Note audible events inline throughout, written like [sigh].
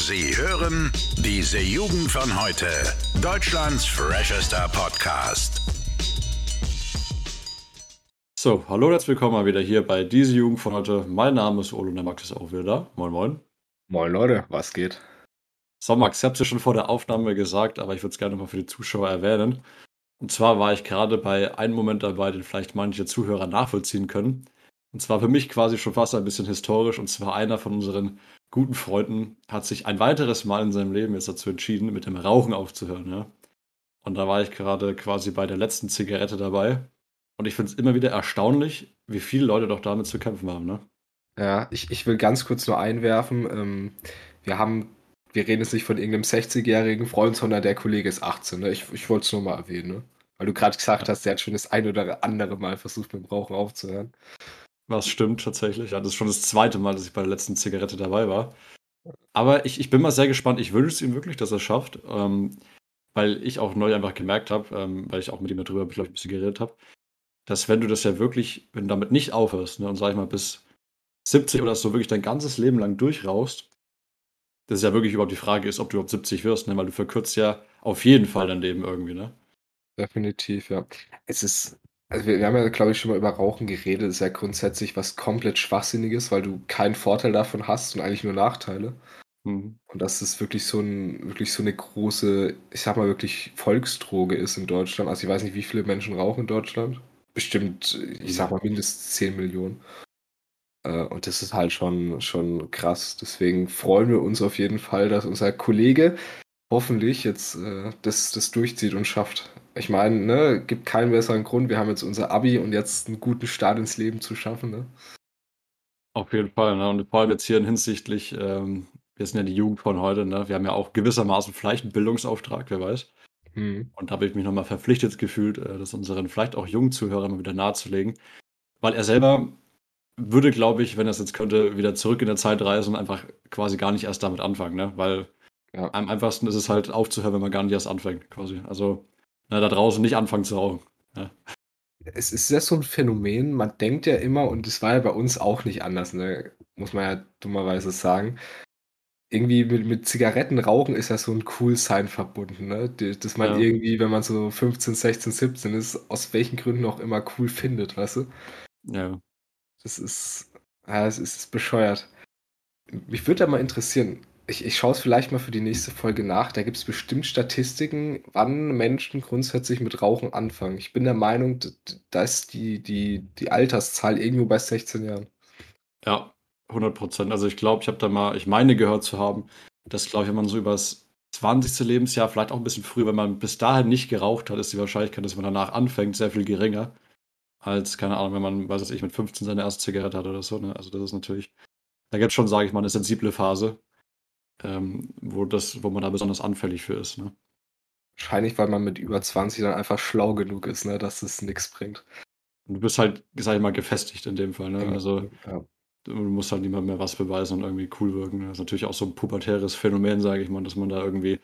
Sie hören diese Jugend von heute. Deutschlands freshester Podcast. So, hallo und herzlich willkommen mal wieder hier bei diese Jugend von heute. Mein Name ist Olo und der Max ist auch wieder da. Moin, moin. Moin Leute, was geht? So, Max, ich habe es ja schon vor der Aufnahme gesagt, aber ich würde es gerne mal für die Zuschauer erwähnen. Und zwar war ich gerade bei einem Moment dabei, den vielleicht manche Zuhörer nachvollziehen können. Und zwar für mich quasi schon fast ein bisschen historisch. Und zwar einer von unseren guten Freunden hat sich ein weiteres Mal in seinem Leben jetzt dazu entschieden, mit dem Rauchen aufzuhören. Ja? Und da war ich gerade quasi bei der letzten Zigarette dabei. Und ich finde es immer wieder erstaunlich, wie viele Leute doch damit zu kämpfen haben. Ne? Ja, ich, ich will ganz kurz nur einwerfen. Ähm, wir haben, wir reden jetzt nicht von irgendeinem 60-jährigen Freund, sondern der Kollege ist 18. Ne? Ich, ich wollte es nur mal erwähnen. Ne? Weil du gerade gesagt hast, der hat schon das ein oder andere Mal versucht, mit dem Rauchen aufzuhören. Was stimmt tatsächlich. Ja, das ist schon das zweite Mal, dass ich bei der letzten Zigarette dabei war. Aber ich, ich bin mal sehr gespannt. Ich wünsche es ihm wirklich, dass er es schafft. Ähm, weil ich auch neu einfach gemerkt habe, ähm, weil ich auch mit ihm darüber, ich, ein bisschen geredet habe, dass wenn du das ja wirklich, wenn du damit nicht aufhörst, ne, und sag ich mal, bis 70 oder so wirklich dein ganzes Leben lang durchrauchst, das ist ja wirklich überhaupt die Frage ist, ob du überhaupt 70 wirst, ne? weil du verkürzt ja auf jeden Fall dein Leben irgendwie, ne? Definitiv, ja. Es ist, also wir, wir haben ja, glaube ich, schon mal über Rauchen geredet. Das ist ja grundsätzlich was komplett Schwachsinniges, weil du keinen Vorteil davon hast und eigentlich nur Nachteile. Mhm. Und dass es wirklich so ein, wirklich so eine große, ich sag mal wirklich Volksdroge ist in Deutschland. Also ich weiß nicht, wie viele Menschen rauchen in Deutschland. Bestimmt, ich sag mal, mindestens 10 Millionen. Äh, Und das ist halt schon, schon krass. Deswegen freuen wir uns auf jeden Fall, dass unser Kollege hoffentlich jetzt äh, das, das durchzieht und schafft. Ich meine, ne, gibt keinen besseren Grund. Wir haben jetzt unser Abi und jetzt einen guten Start ins Leben zu schaffen. Ne? Auf jeden Fall, ne? Und vor allem jetzt hier hinsichtlich, ähm, wir sind ja die Jugend von heute, ne? Wir haben ja auch gewissermaßen vielleicht einen Bildungsauftrag, wer weiß. Hm. Und da habe ich mich nochmal verpflichtet gefühlt, äh, das unseren vielleicht auch jungen Zuhörern mal wieder nahezulegen. Weil er selber würde, glaube ich, wenn er es jetzt könnte, wieder zurück in der Zeit reisen und einfach quasi gar nicht erst damit anfangen, ne? Weil Ja. am einfachsten ist es halt aufzuhören, wenn man gar nicht erst anfängt, quasi. Also, na, da draußen nicht anfangen zu rauchen. Ja. Es ist ja so ein Phänomen, man denkt ja immer, und das war ja bei uns auch nicht anders, ne? muss man ja dummerweise sagen. Irgendwie mit, mit Zigaretten rauchen ist ja so ein Cool-Sein verbunden, ne? Dass man Ja. irgendwie, wenn man so 15, 16, 17 ist, aus welchen Gründen auch immer cool findet, weißt du? Ja. Das ist, ja, es ist bescheuert. Mich würde da mal interessieren, ich, ich schaue es vielleicht mal für die nächste Folge nach, da gibt es bestimmt Statistiken, wann Menschen grundsätzlich mit Rauchen anfangen. Ich bin der Meinung, d- d- da ist die, die, die Alterszahl irgendwo bei 16 Jahren. Ja, 100 Prozent. Also ich glaube, ich habe da mal, ich meine gehört zu haben, dass, glaube ich, wenn man so übers 20. Lebensjahr, vielleicht auch ein bisschen früh, wenn man bis dahin nicht geraucht hat, ist die Wahrscheinlichkeit, dass man danach anfängt, sehr viel geringer. Als, keine Ahnung, wenn man, weiß ich, mit 15 seine erste Zigarette hat oder so. Ne? Also das ist natürlich, da gibt es schon, sage ich mal, eine sensible Phase, ähm, wo, das, wo man da besonders anfällig für ist. Ne? Wahrscheinlich, weil man mit über 20 dann einfach schlau genug ist, ne, dass es nichts bringt. Und du bist halt, sag ich mal, gefestigt in dem Fall. Ne? Also ja. du musst halt niemand mehr was beweisen und irgendwie cool wirken. Das ist natürlich auch so ein pubertäres Phänomen, sage ich mal, dass man da irgendwie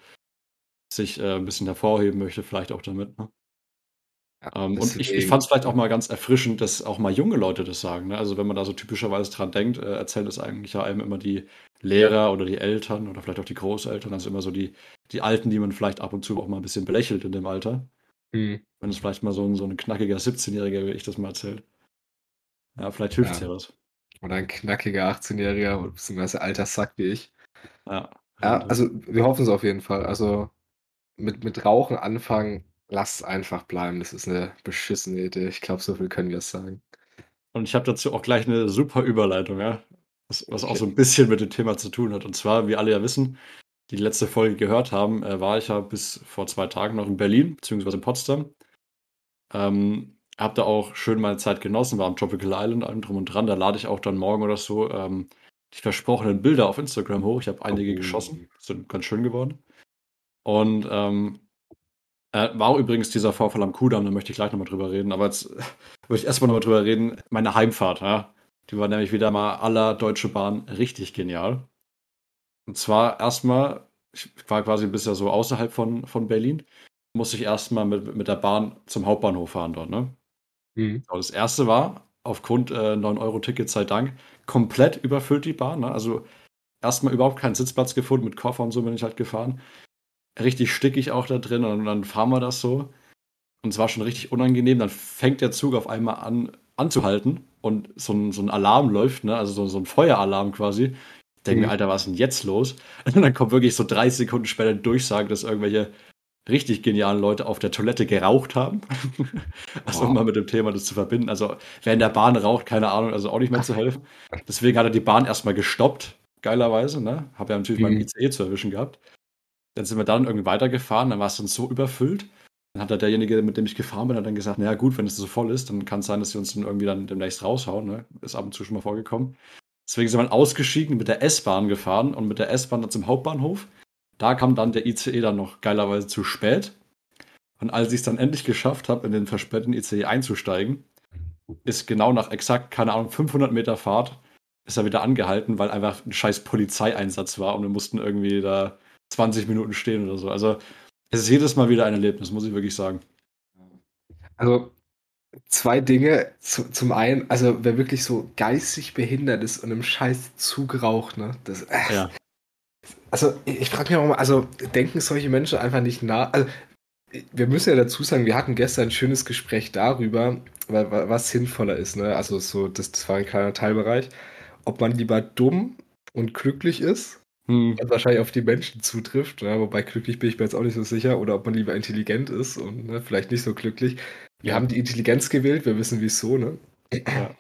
sich äh, ein bisschen hervorheben möchte, vielleicht auch damit. Ne? Ja, Ähm, und ich, ich fand es vielleicht auch mal ganz erfrischend, dass auch mal junge Leute das sagen. Ne? Also wenn man da so typischerweise dran denkt, äh, erzählt es eigentlich ja einem immer die Lehrer oder die Eltern oder vielleicht auch die Großeltern, also immer so die, die Alten, die man vielleicht ab und zu auch mal ein bisschen belächelt in dem Alter. Hm. Wenn es vielleicht mal so ein, so ein knackiger 17-Jähriger, wie ich das mal erzählt. Ja, vielleicht hilft es ja. Ja. was. Oder ein knackiger 18-Jähriger, beziehungsweise alter Sack wie ich. Ja, Ja, also wir hoffen es auf jeden Fall. Also mit, mit Rauchen anfangen, lasst es einfach bleiben. Das ist eine beschissene Idee. Ich glaube, so viel können wir sagen. Und ich habe dazu auch gleich eine super Überleitung, ja. Was, was auch Okay. so ein bisschen mit dem Thema zu tun hat. Und zwar, wie alle ja wissen, die letzte Folge gehört haben, äh, war ich ja bis vor zwei Tagen noch in Berlin, beziehungsweise in Potsdam. Ähm, hab da auch schön meine Zeit genossen, war am Tropical Island, allem drum und dran. Da lade ich auch dann morgen oder so ähm, die versprochenen Bilder auf Instagram hoch. Ich habe einige Oh. geschossen, sind ganz schön geworden. Und ähm, äh, war auch übrigens dieser Vorfall am Kudamm, da möchte ich gleich nochmal drüber reden. Aber jetzt äh, [laughs] würde ich erstmal nochmal drüber reden. Meine Heimfahrt, ja. Die war nämlich wieder mal aller Deutsche Bahn richtig genial. Und zwar erstmal, ich war quasi bisher so außerhalb von, von Berlin, musste ich erstmal mit, mit der Bahn zum Hauptbahnhof fahren dort, ne? Mhm. Aber das erste war, aufgrund äh, 9-Euro-Ticket sei Dank, komplett überfüllt die Bahn. Ne? Also erstmal überhaupt keinen Sitzplatz gefunden, mit Koffer und so bin ich halt gefahren. Richtig stickig auch da drin und dann fahren wir das so. Und es war schon richtig unangenehm. Dann fängt der Zug auf einmal an anzuhalten und so ein, so ein Alarm läuft, ne? also so, so ein Feueralarm quasi. Ich denke mhm. mir, Alter, was ist denn jetzt los? [laughs] Und dann kommt wirklich so 30 Sekunden später eine Durchsage, dass irgendwelche richtig genialen Leute auf der Toilette geraucht haben. [laughs] also wow. um mal mit dem Thema das zu verbinden. Also wer in der Bahn raucht, keine Ahnung, also auch nicht mehr zu [laughs] helfen. Deswegen hat er die Bahn erstmal gestoppt, geilerweise. Ne? Habe ja natürlich mhm. meinen ICE zu erwischen gehabt. Dann sind wir dann irgendwie weitergefahren, dann war es dann so überfüllt. Dann hat er derjenige, mit dem ich gefahren bin, dann gesagt, naja gut, wenn es so voll ist, dann kann es sein, dass sie uns dann irgendwie dann demnächst raushauen. Ne? Ist ab und zu schon mal vorgekommen. Deswegen sind wir ausgestiegen, mit der S-Bahn gefahren und mit der S-Bahn dann zum Hauptbahnhof. Da kam dann der ICE dann noch geilerweise zu spät. Und als ich es dann endlich geschafft habe, in den verspäteten ICE einzusteigen, ist genau nach exakt, keine Ahnung, 500 Meter Fahrt, ist er wieder angehalten, weil einfach ein scheiß Polizeieinsatz war und wir mussten irgendwie da 20 Minuten stehen oder so. Also es ist jedes Mal wieder ein Erlebnis, muss ich wirklich sagen. Also zwei Dinge. zum einen, also wer wirklich so geistig behindert ist und im scheiß Zug raucht, ne? Das, äh, ja. Also ich frage mich auch mal, also denken solche Menschen einfach nicht nach? Also, wir müssen ja dazu sagen, wir hatten gestern ein schönes Gespräch darüber, was sinnvoller ist. Ne? Also so, das, das war ein kleiner Teilbereich. Ob man lieber dumm und glücklich ist, hm. was wahrscheinlich auf die Menschen zutrifft, ne? wobei glücklich bin ich mir jetzt auch nicht so sicher, oder ob man lieber intelligent ist und ne, vielleicht nicht so glücklich. Wir ja. haben die Intelligenz gewählt, wir wissen wieso, ne? Ja.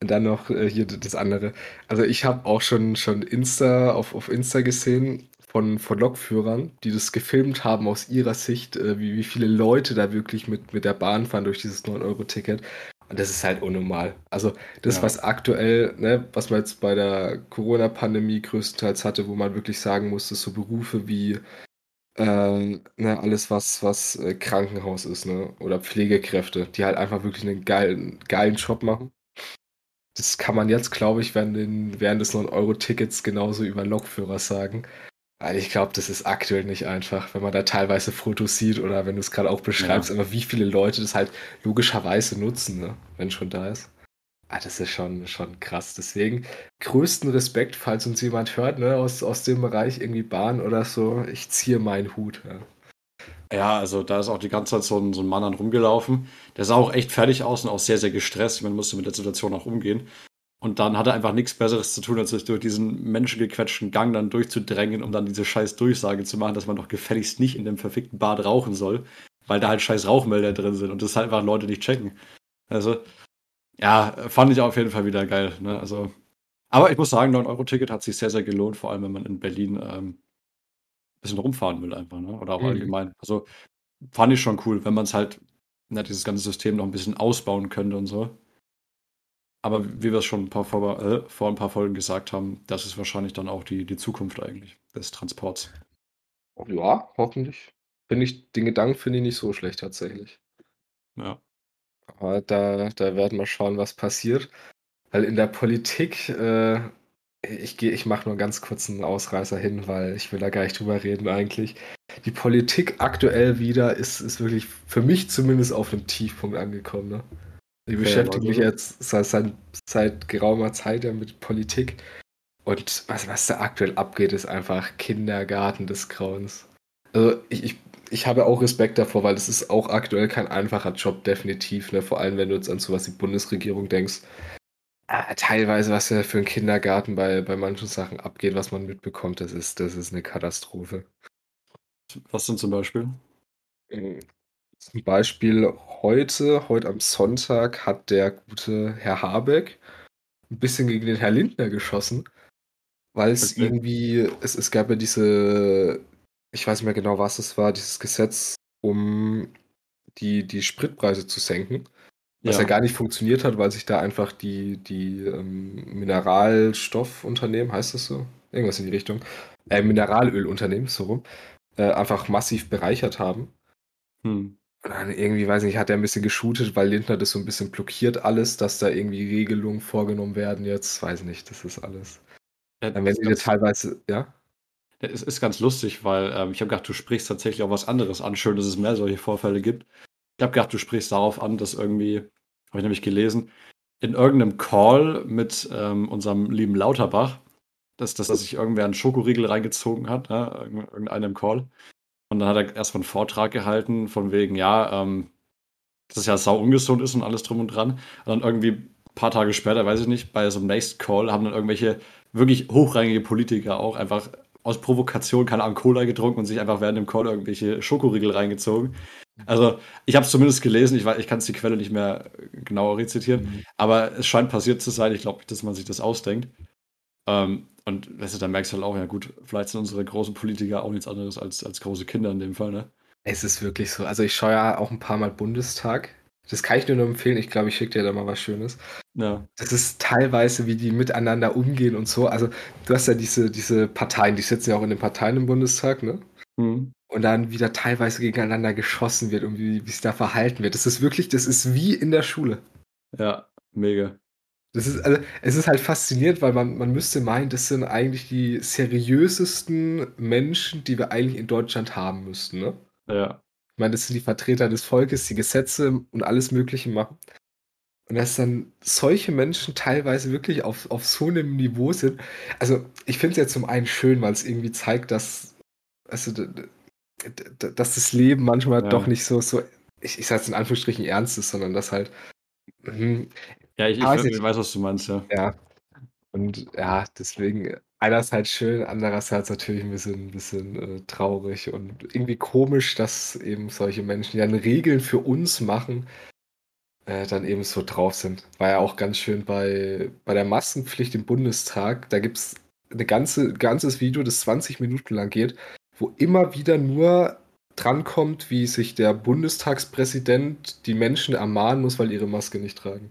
Und dann noch äh, hier das andere. Also ich habe auch schon, schon Insta auf, auf Insta gesehen von, von Lokführern, die das gefilmt haben aus ihrer Sicht, äh, wie, wie viele Leute da wirklich mit, mit der Bahn fahren durch dieses 9-Euro-Ticket. Das ist halt unnormal. Also das, ja. was aktuell, ne, was man jetzt bei der Corona-Pandemie größtenteils hatte, wo man wirklich sagen musste, so Berufe wie äh, ne, alles, was, was äh, Krankenhaus ist, ne, oder Pflegekräfte, die halt einfach wirklich einen geilen, geilen Job machen das kann man jetzt, glaube ich, während, den, während des 9-Euro-Tickets genauso über Lokführer sagen. Weil ich glaube, das ist aktuell nicht einfach, wenn man da teilweise Fotos sieht oder wenn du es gerade auch beschreibst, ja. aber wie viele Leute das halt logischerweise nutzen, ne? wenn schon da ist. Ah, das ist schon, schon krass. Deswegen größten Respekt, falls uns jemand hört, ne, aus, aus dem Bereich irgendwie Bahn oder so. Ich ziehe meinen Hut. Ja. Ja, also da ist auch die ganze Zeit so ein, so ein Mann dann rumgelaufen. Der sah auch echt fertig aus und auch sehr, sehr gestresst. Man musste mit der Situation auch umgehen. Und dann hat er einfach nichts Besseres zu tun, als sich durch diesen menschengequetschten Gang dann durchzudrängen, um dann diese scheiß Durchsage zu machen, dass man doch gefälligst nicht in dem verfickten Bad rauchen soll, weil da halt scheiß Rauchmelder drin sind und das halt einfach Leute nicht checken. Also, ja, fand ich auf jeden Fall wieder geil. Ne? Also, aber ich muss sagen, 9-Euro-Ticket hat sich sehr, sehr gelohnt, vor allem wenn man in Berlin ähm, bisschen rumfahren will einfach, ne? Oder auch mhm. allgemein. Also fand ich schon cool, wenn man es halt, na, dieses ganze System noch ein bisschen ausbauen könnte und so. Aber wie wir es schon ein paar vor, äh, vor ein paar Folgen gesagt haben, das ist wahrscheinlich dann auch die, die Zukunft eigentlich des Transports. Ja, hoffentlich. Finde ich, den Gedanken finde ich nicht so schlecht tatsächlich. Ja. Aber da, da werden wir schauen, was passiert. Weil in der Politik äh, ich gehe, ich mache nur ganz kurz einen Ausreißer hin, weil ich will da gar nicht drüber reden eigentlich. Die Politik aktuell wieder ist, ist wirklich für mich zumindest auf einem Tiefpunkt angekommen. Ne? Ich beschäftige mich jetzt seit, seit, seit geraumer Zeit ja mit Politik. Und was, was da aktuell abgeht, ist einfach Kindergarten des Grauens. Also ich, ich, ich habe auch Respekt davor, weil es ist auch aktuell kein einfacher Job, definitiv. Ne? Vor allem, wenn du jetzt an sowas wie Bundesregierung denkst äh, teilweise, was ja für einen Kindergarten bei, bei manchen Sachen abgeht, was man mitbekommt, das ist, das ist eine Katastrophe. Was denn zum Beispiel? Zum Beispiel heute, heute am Sonntag, hat der gute Herr Habeck ein bisschen gegen den Herr Lindner geschossen, weil es okay. irgendwie, es, es gab ja diese, ich weiß nicht mehr genau, was es war, dieses Gesetz, um die, die Spritpreise zu senken. Was ja. ja gar nicht funktioniert hat, weil sich da einfach die, die ähm, Mineralstoffunternehmen, heißt das so? Irgendwas in die Richtung. Äh, Mineralölunternehmen, so rum, äh, einfach massiv bereichert haben. Hm. Dann irgendwie, weiß nicht, hat er ein bisschen geshootet, weil Lindner das so ein bisschen blockiert alles, dass da irgendwie Regelungen vorgenommen werden jetzt. Weiß nicht, das ist alles. Ja, dann werden sie teilweise, ja? Es ist ganz lustig, weil ähm, ich habe gedacht, du sprichst tatsächlich auch was anderes an. Schön, dass es mehr solche Vorfälle gibt. Ich habe gedacht, du sprichst darauf an, dass irgendwie, habe ich nämlich gelesen, in irgendeinem Call mit ähm, unserem lieben Lauterbach dass, dass, dass sich irgendwer einen Schokoriegel reingezogen hat, ne? irgendeinem Call. Und dann hat er erstmal einen Vortrag gehalten, von wegen, ja, ähm, dass es ja sau ungesund ist und alles drum und dran. Und dann irgendwie ein paar Tage später, weiß ich nicht, bei so einem nächsten Call haben dann irgendwelche wirklich hochrangige Politiker auch einfach aus Provokation, keine Ahnung, Cola getrunken und sich einfach während dem Call irgendwelche Schokoriegel reingezogen. Also, ich habe es zumindest gelesen, ich, ich kann es die Quelle nicht mehr genauer rezitieren, mhm. aber es scheint passiert zu sein. Ich glaube nicht, dass man sich das ausdenkt. Ähm, und weißt du, da merkst du halt auch, ja gut, vielleicht sind unsere großen Politiker auch nichts anderes als, als große Kinder in dem Fall, ne? Es ist wirklich so. Also ich schaue ja auch ein paar Mal Bundestag. Das kann ich nur noch empfehlen. Ich glaube, ich schicke dir da mal was Schönes. Ja. Das ist teilweise, wie die miteinander umgehen und so. Also du hast ja diese, diese Parteien, die sitzen ja auch in den Parteien im Bundestag, ne? Mhm. Und dann wieder teilweise gegeneinander geschossen wird und wie, wie sich da verhalten wird. Das ist wirklich, das ist wie in der Schule. Ja, mega. Das ist, also, es ist halt faszinierend, weil man, man müsste meinen, das sind eigentlich die seriösesten Menschen, die wir eigentlich in Deutschland haben müssten, ne? Ja. Ich meine, das sind die Vertreter des Volkes, die Gesetze und alles Mögliche machen. Und dass dann solche Menschen teilweise wirklich auf, auf so einem Niveau sind. Also, ich finde es ja zum einen schön, weil es irgendwie zeigt, dass, also, dass das Leben manchmal ja. doch nicht so, so ich, ich sage es in Anführungsstrichen ernst ist, sondern dass halt. Ja, ich, ich, ich, weiß, was du meinst, ja. Ja. Und ja, deswegen, einerseits schön, andererseits natürlich ein bisschen, ein bisschen äh, traurig und irgendwie komisch, dass eben solche Menschen, die dann Regeln für uns machen, äh, dann eben so drauf sind. War ja auch ganz schön bei, bei der Maskenpflicht im Bundestag. Da gibt es ein ganze, ganzes Video, das 20 Minuten lang geht, wo immer wieder nur drankommt, wie sich der Bundestagspräsident die Menschen ermahnen muss, weil ihre Maske nicht tragen.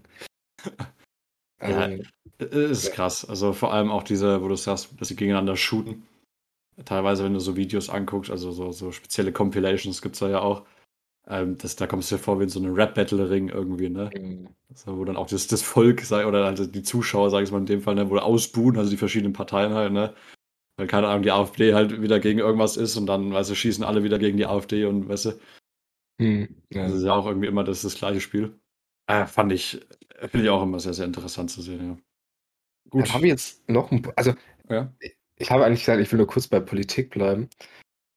Ja, ähm, ist krass. Also vor allem auch diese, wo du sagst, dass sie gegeneinander shooten. Teilweise, wenn du so Videos anguckst, also so, so spezielle Compilations gibt es da ja auch. Ähm, das, da kommst du dir vor wie in so einem Rap-Battle-Ring irgendwie, ne? Mhm. Also, wo dann auch das, das Volk, sei, oder also die Zuschauer, sag ich mal in dem Fall, ne, wo ausbuhen, also die verschiedenen Parteien halt, ne? Weil keine Ahnung, die AfD halt wieder gegen irgendwas ist und dann, weißt du, schießen alle wieder gegen die AfD und weißt du. Mhm. Ja. Das ist ja auch irgendwie immer das, das gleiche Spiel. Äh, fand ich, finde ich auch immer sehr, sehr interessant zu sehen, ja. Gut. Dann haben wir jetzt noch ein, also ja. ich habe eigentlich gesagt, ich will nur kurz bei Politik bleiben.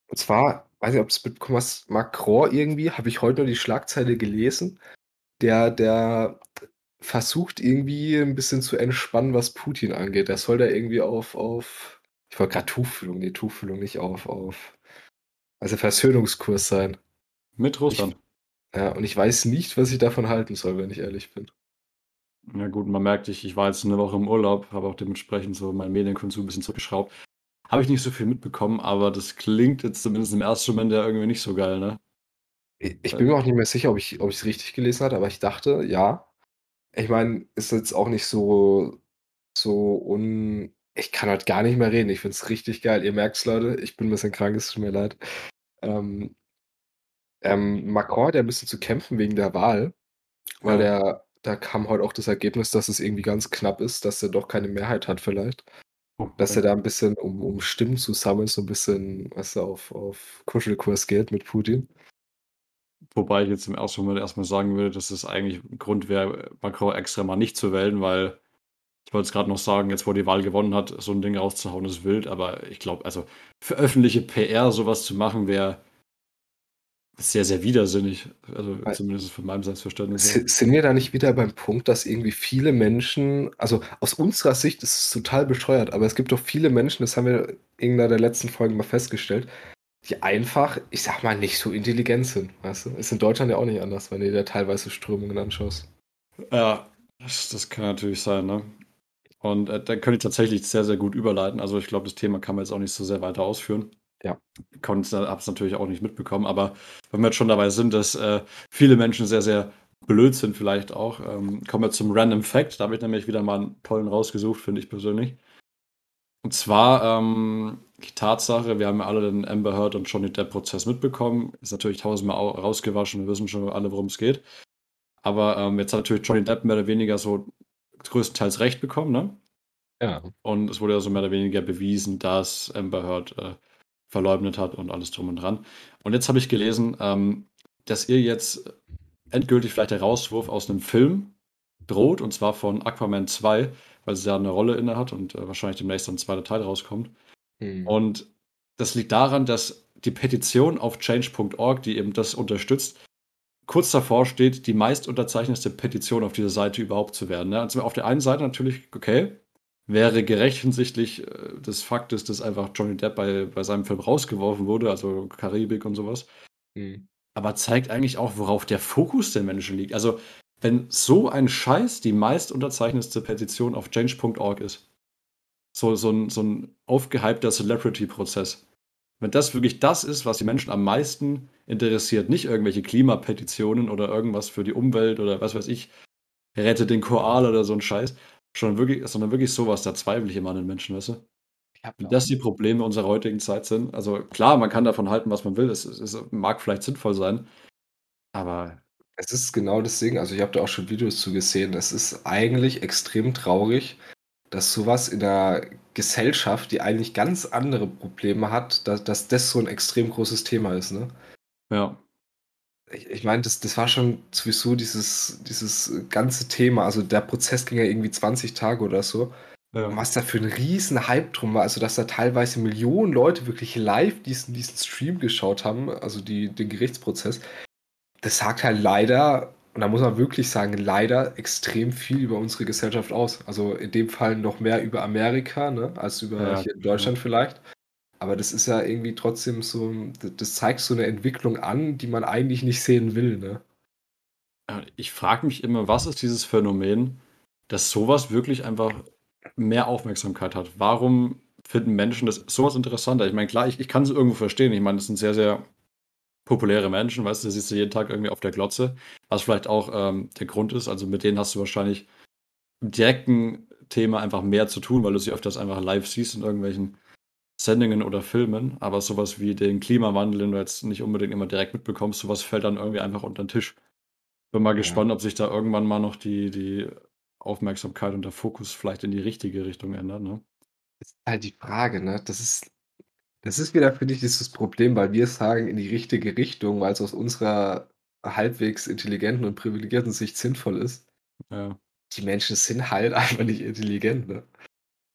Und zwar, weiß nicht, ob es mitbekommen hast, Macron irgendwie, habe ich heute nur die Schlagzeile gelesen, der, der versucht irgendwie ein bisschen zu entspannen, was Putin angeht. Der soll da irgendwie auf, auf ich wollte gerade Tuchfühlung, nee, Tuchfühlung nicht auf, auf, also Versöhnungskurs sein. Mit Russland. Ich, ja, und ich weiß nicht, was ich davon halten soll, wenn ich ehrlich bin. Ja gut, man merkt, ich, ich war jetzt eine Woche im Urlaub, habe auch dementsprechend so meinen Medienkonsum ein bisschen zurückgeschraubt. Habe ich nicht so viel mitbekommen, aber das klingt jetzt zumindest im ersten Moment ja irgendwie nicht so geil, ne? Ich bin mir auch nicht mehr sicher, ob ich es richtig gelesen hatte, aber ich dachte, ja. Ich meine, ist jetzt auch nicht so, so un. Ich kann halt gar nicht mehr reden. Ich finde es richtig geil. Ihr merkt es, Leute, ich bin ein bisschen krank, es tut mir leid. Ähm, ähm, Macron hat ja ein bisschen zu kämpfen wegen der Wahl, weil ja. er da kam heute auch das Ergebnis, dass es irgendwie ganz knapp ist, dass er doch keine Mehrheit hat vielleicht. Okay. Dass er da ein bisschen, um, um Stimmen zu sammeln, so ein bisschen, was er auf, auf Kuschelkurs geht mit Putin. Wobei ich jetzt im ersten Moment erstmal sagen würde, dass es eigentlich ein Grund wäre, Macron extra mal nicht zu wählen, weil ich wollte es gerade noch sagen, jetzt wo die Wahl gewonnen hat, so ein Ding rauszuhauen ist wild, aber ich glaube, also für öffentliche PR sowas zu machen, wäre sehr, sehr widersinnig. Also Weil, zumindest von meinem Selbstverständnis. Sind wir da nicht wieder beim Punkt, dass irgendwie viele Menschen, also aus unserer Sicht ist es total bescheuert, aber es gibt doch viele Menschen, das haben wir in irgendeiner der letzten Folgen mal festgestellt, die einfach, ich sag mal, nicht so intelligent sind. Weißt du? Ist in Deutschland ja auch nicht anders, wenn du dir teilweise Strömungen anschaust. Ja, das, das kann natürlich sein, ne? Und äh, da könnte ich tatsächlich sehr, sehr gut überleiten. Also ich glaube, das Thema kann man jetzt auch nicht so sehr weiter ausführen. Ja. Konnte, habe es natürlich auch nicht mitbekommen, aber wenn wir jetzt schon dabei sind, dass äh, viele Menschen sehr, sehr blöd sind, vielleicht auch, ähm, kommen wir zum Random Fact. Da habe ich nämlich wieder mal einen tollen rausgesucht, finde ich persönlich. Und zwar ähm, die Tatsache, wir haben ja alle den Amber Heard und Johnny Depp-Prozess mitbekommen. Ist natürlich tausendmal rausgewaschen, wir wissen schon alle, worum es geht. Aber ähm, jetzt hat natürlich Johnny Depp mehr oder weniger so größtenteils Recht bekommen, ne? Ja. Und es wurde ja so mehr oder weniger bewiesen, dass Amber Heard äh, verleugnet hat und alles drum und dran. Und jetzt habe ich gelesen, ähm, dass ihr jetzt endgültig vielleicht der Rauswurf aus einem Film droht, und zwar von Aquaman 2, weil sie ja eine Rolle inne hat und äh, wahrscheinlich demnächst ein zweiter Teil rauskommt. Mhm. Und das liegt daran, dass die Petition auf change.org, die eben das unterstützt, kurz davor steht, die meist unterzeichnete Petition auf dieser Seite überhaupt zu werden. Ne? Also auf der einen Seite natürlich, okay, wäre gerecht hinsichtlich äh, des Faktes, dass einfach Johnny Depp bei, bei seinem Film rausgeworfen wurde, also Karibik und sowas. Mhm. Aber zeigt eigentlich auch, worauf der Fokus der Menschen liegt. Also, wenn so ein Scheiß die meist unterzeichnete Petition auf change.org ist, so, so, ein, so ein aufgehypter Celebrity-Prozess, wenn das wirklich das ist, was die Menschen am meisten interessiert, nicht irgendwelche Klimapetitionen oder irgendwas für die Umwelt oder was weiß ich, rette den Koal oder so ein Scheiß, sondern wirklich, sondern wirklich sowas, da zweifle ich immer an den Menschen, weißt du? Wie das die Probleme unserer heutigen Zeit sind. Also klar, man kann davon halten, was man will. Es, es mag vielleicht sinnvoll sein, aber. Es ist genau das Ding. Also ich habe da auch schon Videos zu gesehen. Es ist eigentlich extrem traurig, dass sowas in der Gesellschaft, die eigentlich ganz andere Probleme hat, dass, dass das so ein extrem großes Thema ist, ne? Ja. Ich, ich meine, das, das war schon sowieso dieses, dieses ganze Thema. Also der Prozess ging ja irgendwie 20 Tage oder so. Ja. Was da für ein riesen Hype drum war, also dass da teilweise Millionen Leute wirklich live diesen, diesen Stream geschaut haben, also die, den Gerichtsprozess, das sagt halt leider und da muss man wirklich sagen, leider extrem viel über unsere Gesellschaft aus. Also in dem Fall noch mehr über Amerika, ne, als über ja, hier in Deutschland ja. vielleicht. Aber das ist ja irgendwie trotzdem so, das zeigt so eine Entwicklung an, die man eigentlich nicht sehen will, ne? Ich frage mich immer, was ist dieses Phänomen, dass sowas wirklich einfach mehr Aufmerksamkeit hat? Warum finden Menschen das sowas interessanter? Ich meine, klar, ich, ich kann es irgendwo verstehen. Ich meine, das sind sehr, sehr populäre Menschen, weißt du, siehst du jeden Tag irgendwie auf der Glotze, was vielleicht auch ähm, der Grund ist. Also mit denen hast du wahrscheinlich im direkten Thema einfach mehr zu tun, weil du sie öfters einfach live siehst in irgendwelchen Sendungen oder Filmen. Aber sowas wie den Klimawandel, den du jetzt nicht unbedingt immer direkt mitbekommst, sowas fällt dann irgendwie einfach unter den Tisch. Bin mal ja. gespannt, ob sich da irgendwann mal noch die, die Aufmerksamkeit und der Fokus vielleicht in die richtige Richtung ändert. Ne? Das ist halt die Frage, ne? Das ist das ist wieder, finde ich, dieses Problem, weil wir sagen in die richtige Richtung, weil es aus unserer halbwegs intelligenten und privilegierten Sicht sinnvoll ist. Ja. Die Menschen sind halt [laughs] einfach nicht intelligent, ne?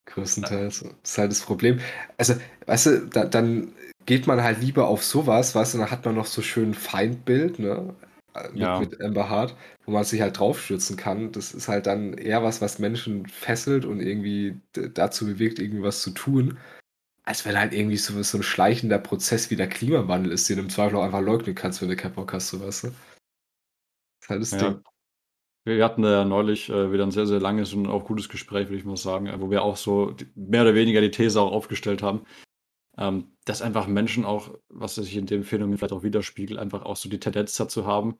Größtenteils. Das ist halt das Problem. Also, weißt du, da, dann geht man halt lieber auf sowas, weißt du, dann hat man noch so schön Feindbild, ne? Mit, ja. mit Amber Hart, wo man sich halt draufstürzen kann. Das ist halt dann eher was, was Menschen fesselt und irgendwie dazu bewegt, irgendwie was zu tun, als wenn halt irgendwie so, so ein schleichender Prozess wie der Klimawandel ist, den du im Zweifel auch einfach leugnen kannst, wenn du keinen Bock hast, so weißt du. Das ist halt das ja. Ding. Wir hatten ja neulich äh, wieder ein sehr, sehr langes und auch gutes Gespräch, würde ich mal sagen, wo wir auch so mehr oder weniger die These auch aufgestellt haben, ähm, dass einfach Menschen auch, was sich in dem Phänomen vielleicht auch widerspiegelt, einfach auch so die Tendenz dazu haben,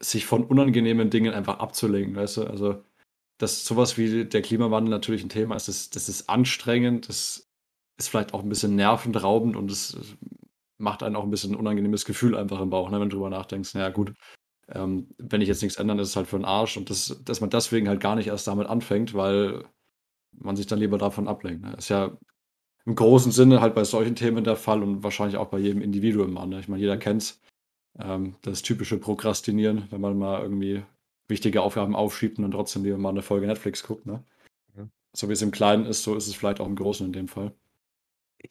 sich von unangenehmen Dingen einfach abzulenken, weißt du? Also, dass sowas wie der Klimawandel natürlich ein Thema ist, das, das ist anstrengend, das ist vielleicht auch ein bisschen nervenraubend und es macht einen auch ein bisschen ein unangenehmes Gefühl einfach im Bauch, ne, wenn du drüber nachdenkst, naja gut, ähm, wenn ich jetzt nichts ändern, ist es halt für den Arsch und das, dass man deswegen halt gar nicht erst damit anfängt, weil man sich dann lieber davon ablenkt. Ne? Ist ja im großen Sinne halt bei solchen Themen der Fall und wahrscheinlich auch bei jedem Individuum Ne? Ich meine, jeder kennt es. Ähm, das typische Prokrastinieren, wenn man mal irgendwie wichtige Aufgaben aufschiebt und dann trotzdem lieber mal eine Folge Netflix guckt. Ne? Mhm. So wie es im Kleinen ist, so ist es vielleicht auch im Großen in dem Fall.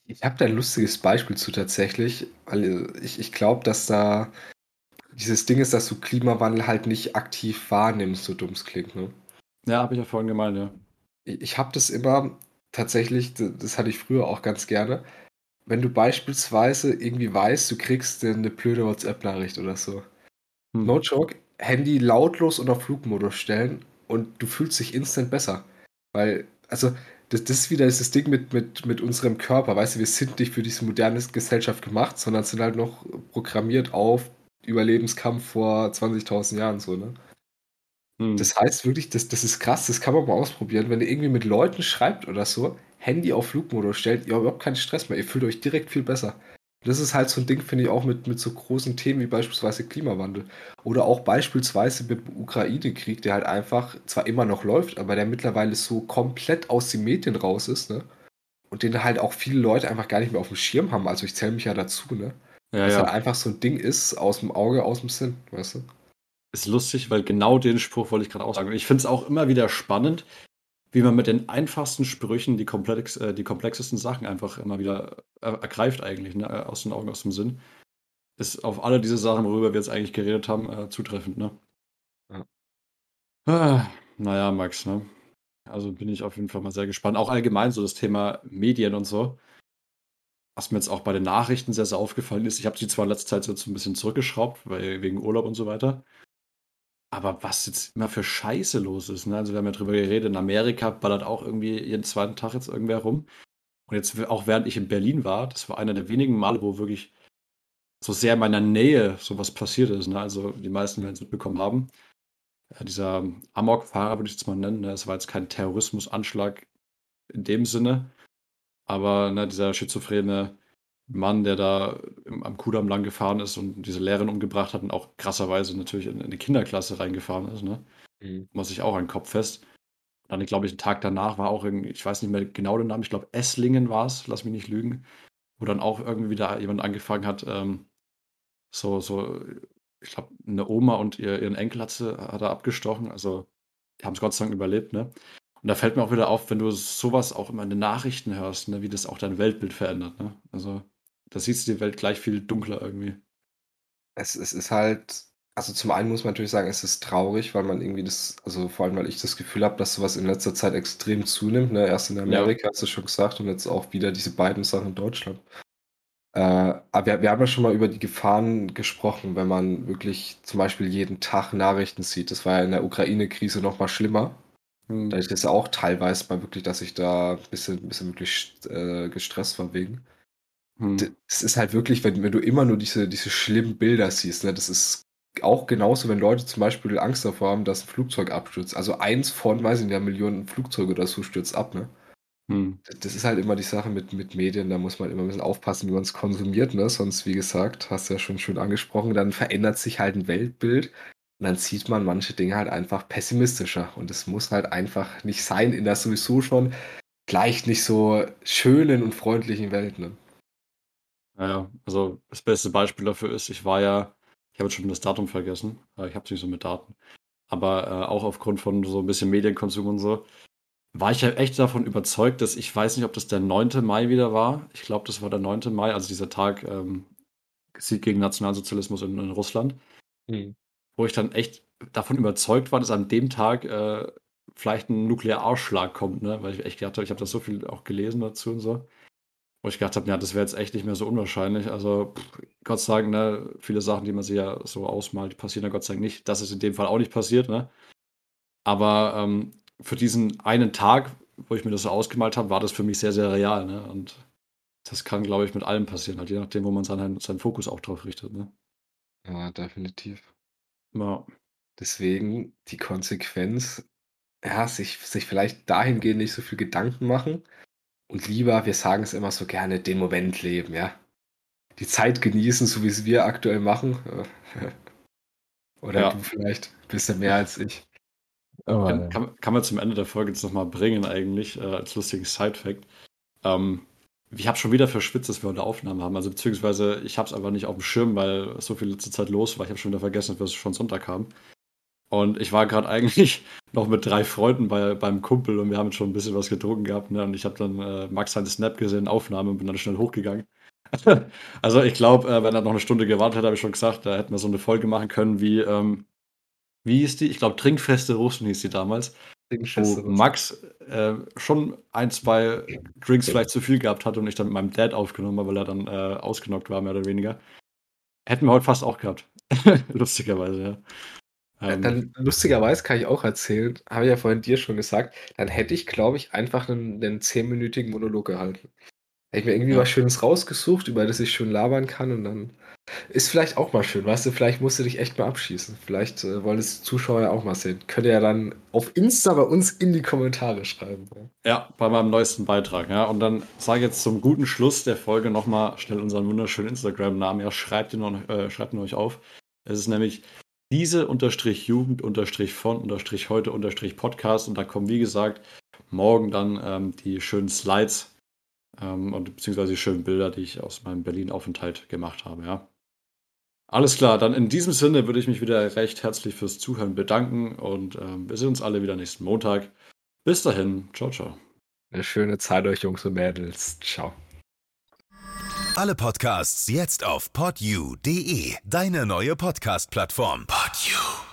Ich habe da ein lustiges Beispiel zu tatsächlich, weil ich, ich glaube, dass da dieses Ding ist, dass du Klimawandel halt nicht aktiv wahrnimmst, so dumm es klingt. Ne? Ja, habe ich ja vorhin gemeint, ja. Ich, ich habe das immer tatsächlich, das hatte ich früher auch ganz gerne, wenn du beispielsweise irgendwie weißt, du kriegst eine blöde WhatsApp-Nachricht oder so. Hm. No joke, Handy lautlos unter Flugmodus stellen und du fühlst dich instant besser. Weil, also das, das ist wieder das Ding mit, mit, mit unserem Körper. Weißt du, wir sind nicht für diese moderne Gesellschaft gemacht, sondern sind halt noch programmiert auf Überlebenskampf vor 20.000 Jahren so, ne? Hm. Das heißt wirklich, das, das ist krass, das kann man mal ausprobieren. Wenn ihr irgendwie mit Leuten schreibt oder so, Handy auf Flugmodus stellt, ihr habt überhaupt keinen Stress mehr, ihr fühlt euch direkt viel besser. Das ist halt so ein Ding, finde ich, auch mit, mit so großen Themen wie beispielsweise Klimawandel. Oder auch beispielsweise mit dem Ukraine-Krieg, der halt einfach zwar immer noch läuft, aber der mittlerweile so komplett aus den Medien raus ist, ne? Und den halt auch viele Leute einfach gar nicht mehr auf dem Schirm haben. Also ich zähle mich ja dazu, ne? Ja, Dass ja. halt einfach so ein Ding ist, aus dem Auge, aus dem Sinn, weißt du? ist lustig, weil genau den Spruch wollte ich gerade auch sagen. Und ich finde es auch immer wieder spannend, wie man mit den einfachsten Sprüchen die, komplex, äh, die komplexesten Sachen einfach immer wieder äh, ergreift eigentlich, ne? Aus den Augen, aus dem Sinn. Ist auf alle diese Sachen, worüber wir jetzt eigentlich geredet haben, äh, zutreffend, ne? Ja. Ah, naja, Max, ne? Also bin ich auf jeden Fall mal sehr gespannt. Auch allgemein so das Thema Medien und so. Was mir jetzt auch bei den Nachrichten sehr, sehr aufgefallen ist, ich habe sie zwar in letzter Zeit jetzt ein bisschen zurückgeschraubt, weil, wegen Urlaub und so weiter. Aber was jetzt immer für Scheiße los ist, ne? Also wir haben ja drüber geredet, in Amerika ballert auch irgendwie jeden zweiten Tag jetzt irgendwer rum. Und jetzt auch während ich in Berlin war, das war einer der wenigen Male, wo wirklich so sehr in meiner Nähe sowas passiert ist. Ne? Also die meisten werden es mitbekommen haben. Ja, dieser Amok-Fahrer würde ich es mal nennen. Ne? Es war jetzt kein Terrorismusanschlag in dem Sinne, aber ne, dieser schizophrene Mann, der da am Kudamm lang gefahren ist und diese Lehrerin umgebracht hat und auch krasserweise natürlich in, in die Kinderklasse reingefahren ist, ne? Mhm. Muss ich auch einen Kopf fest. dann, glaube ich, einen Tag danach war auch irgendwie, ich weiß nicht mehr genau den Namen, ich glaube Esslingen war es, lass mich nicht lügen, wo dann auch irgendwie wieder jemand angefangen hat, ähm, so, so, ich glaube, eine Oma und ihr, ihren Enkel hat, sie, hat er abgestochen, also die haben es Gott sei Dank überlebt, ne? Und da fällt mir auch wieder auf, wenn du sowas auch immer in den Nachrichten hörst, ne, wie das auch dein Weltbild verändert, ne? Also da siehst du die Welt gleich viel dunkler irgendwie. Es, es ist halt, also zum einen muss man natürlich sagen, es ist traurig, weil man irgendwie das, also vor allem, weil ich das Gefühl habe, dass sowas in letzter Zeit extrem zunimmt. Ne? Erst in Amerika, ja. hast du schon gesagt, und jetzt auch wieder diese beiden Sachen in Deutschland. Äh, aber wir, wir, haben ja schon mal über die Gefahren gesprochen, wenn man wirklich zum Beispiel jeden Tag Nachrichten sieht. Das war ja in der Ukraine-Krise noch mal schlimmer. Hm. Da ist es ja auch teilweise mal wirklich, dass ich da ein bisschen, ein bisschen wirklich äh, gestresst war wegen. Hm. Es ist halt wirklich, wenn, wenn du immer nur diese, diese schlimmen Bilder siehst, ne, das ist auch genauso, wenn Leute zum Beispiel Angst davor haben, dass ein Flugzeug abstürzt. Also eins von, weiß ich nicht, Millionen Flugzeuge oder so stürzt ab, ne? Hm. Das ist halt immer die Sache mit, mit Medien, da muss man immer ein bisschen aufpassen, wie man es konsumiert, ne? Sonst, wie gesagt, hast du ja schon schön angesprochen, dann verändert sich halt ein Weltbild und dann sieht man manche Dinge halt einfach pessimistischer. Und es muss halt einfach nicht sein in der sowieso schon vielleicht nicht so schönen und freundlichen Welt, ne? Naja, also das beste Beispiel dafür ist, ich war ja, ich habe jetzt schon das Datum vergessen, ich habe es nicht so mit Daten, aber äh, auch aufgrund von so ein bisschen Medienkonsum und so, war ich ja echt davon überzeugt, dass ich weiß nicht, ob das der 9. Mai wieder war. Ich glaube, das war der 9. Mai, also dieser Tag ähm, Sieg gegen Nationalsozialismus in, in Russland. Hm. Wo ich dann echt davon überzeugt war, dass an dem Tag äh, vielleicht ein Nuklearausschlag kommt, ne? Weil ich echt gedacht habe, ich habe da so viel auch gelesen dazu und so. Wo ich gedacht habe, ja, das wäre jetzt echt nicht mehr so unwahrscheinlich. Also, pff, Gott sei Dank, ne, viele Sachen, die man sich ja so ausmalt, passieren ja Gott sei Dank nicht. Das ist in dem Fall auch nicht passiert, ne? Aber ähm, für diesen einen Tag, wo ich mir das so ausgemalt habe, war das für mich sehr, sehr real, ne? Und das kann, glaube ich, mit allem passieren, halt je nachdem, wo man seinen, seinen Fokus auch drauf richtet, ne? Ja, definitiv. Ja. Deswegen die Konsequenz, ja, sich, sich vielleicht dahingehend nicht so viel Gedanken machen, und lieber, wir sagen es immer so gerne, den Moment leben, ja. Die Zeit genießen, so wie es wir aktuell machen. [laughs] Oder ja. du vielleicht ein bisschen mehr als ich. Oh, kann, kann, kann, man zum Ende der Folge jetzt nochmal bringen, eigentlich, äh, als lustigen Side-Fact. Ähm, ich habe schon wieder verschwitzt, dass wir eine Aufnahme haben. Also, beziehungsweise, ich habe es aber nicht auf dem Schirm, weil so viel letzte Zeit los war. Ich habe schon wieder vergessen, dass wir schon Sonntag haben. Und ich war gerade [laughs] eigentlich noch mit drei Freunden bei, beim Kumpel und wir haben schon ein bisschen was getrunken gehabt. Ne? Und ich habe dann äh, Max seine Snap gesehen, Aufnahme und bin dann schnell hochgegangen. [laughs] also ich glaube, äh, wenn er noch eine Stunde gewartet hätte, habe ich schon gesagt, da hätten wir so eine Folge machen können wie, ähm, wie hieß die? Ich glaube, Trinkfeste Russen hieß die damals. Wo Max äh, schon ein, zwei Drinks vielleicht zu viel gehabt hat und ich dann mit meinem Dad aufgenommen habe, weil er dann äh, ausgenockt war, mehr oder weniger. Hätten wir heute fast auch gehabt. [laughs] Lustigerweise, ja. Ähm, dann lustigerweise kann ich auch erzählen, habe ich ja vorhin dir schon gesagt, dann hätte ich, glaube ich, einfach einen, einen zehnminütigen Monolog gehalten. Hätte ich mir irgendwie ja. was Schönes rausgesucht, über das ich schön labern kann und dann ist vielleicht auch mal schön, weißt du, vielleicht musst du dich echt mal abschießen. Vielleicht äh, wollen es Zuschauer auch mal sehen. Könnt ihr ja dann auf Insta bei uns in die Kommentare schreiben. Ja, ja bei meinem neuesten Beitrag. Ja. Und dann sage jetzt zum guten Schluss der Folge nochmal schnell unseren wunderschönen Instagram-Namen. Ja, schreibt ihn, noch, äh, schreibt ihn euch auf. Es ist nämlich diese unterstrich Jugend unterstrich von unterstrich heute unterstrich Podcast und da kommen wie gesagt morgen dann ähm, die schönen Slides ähm, und beziehungsweise die schönen Bilder, die ich aus meinem Berlin-Aufenthalt gemacht habe, ja. Alles klar, dann in diesem Sinne würde ich mich wieder recht herzlich fürs Zuhören bedanken und ähm, wir sehen uns alle wieder nächsten Montag. Bis dahin, ciao, ciao. Eine schöne Zeit euch, Jungs und Mädels. Ciao. Alle Podcasts jetzt auf podyou.de, deine neue Podcast-Plattform. Podyou.